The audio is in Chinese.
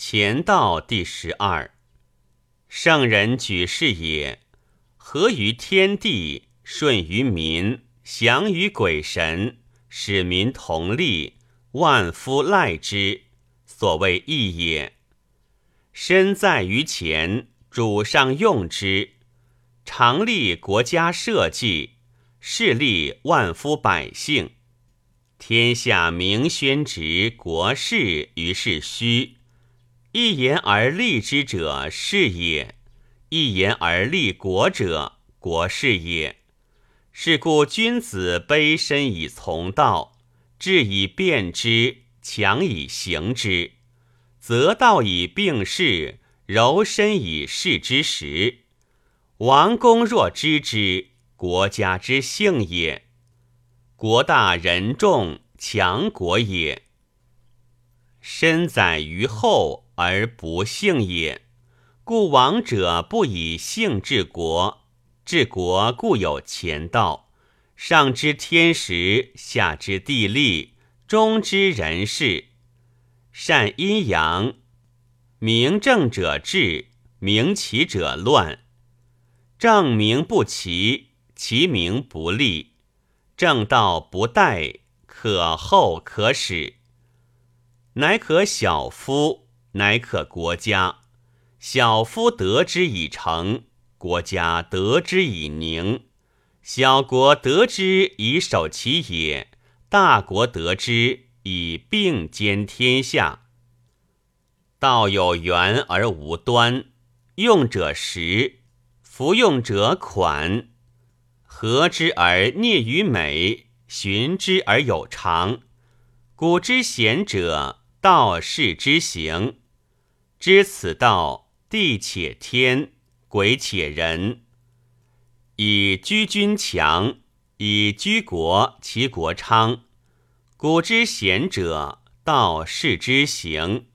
乾道第十二。圣人举世也，合于天地，顺于民，祥于鬼神，使民同利，万夫赖之，所谓义也。身在于前，主上用之，常立国家社稷，势利万夫百姓。天下明宣直国事于是虚，一言而立之者是也；一言而立国者国事也。是故君子卑身以从道，志以变之，强以行之，则道以并事，柔身以事之时。王公若知之，国家之幸也。国大人众，强国也；身载于后而不幸也。故王者不以幸治国，治国固有前道，上知天时，下知地利，中知人事，善阴阳，明正者治，明齐者乱。正名不齐，其名不立。正道不殆，可厚可使，乃可小夫，乃可国家。小夫得之以成，国家得之以宁。小国得之以守其也，大国得之以并兼天下。道有源而无端，用者实，服用者款。和之而孽于美，循之而有常。古之贤者，道士之行。知此道，地且天，鬼且人。以居君强，以居国，其国昌。古之贤者，道是之行。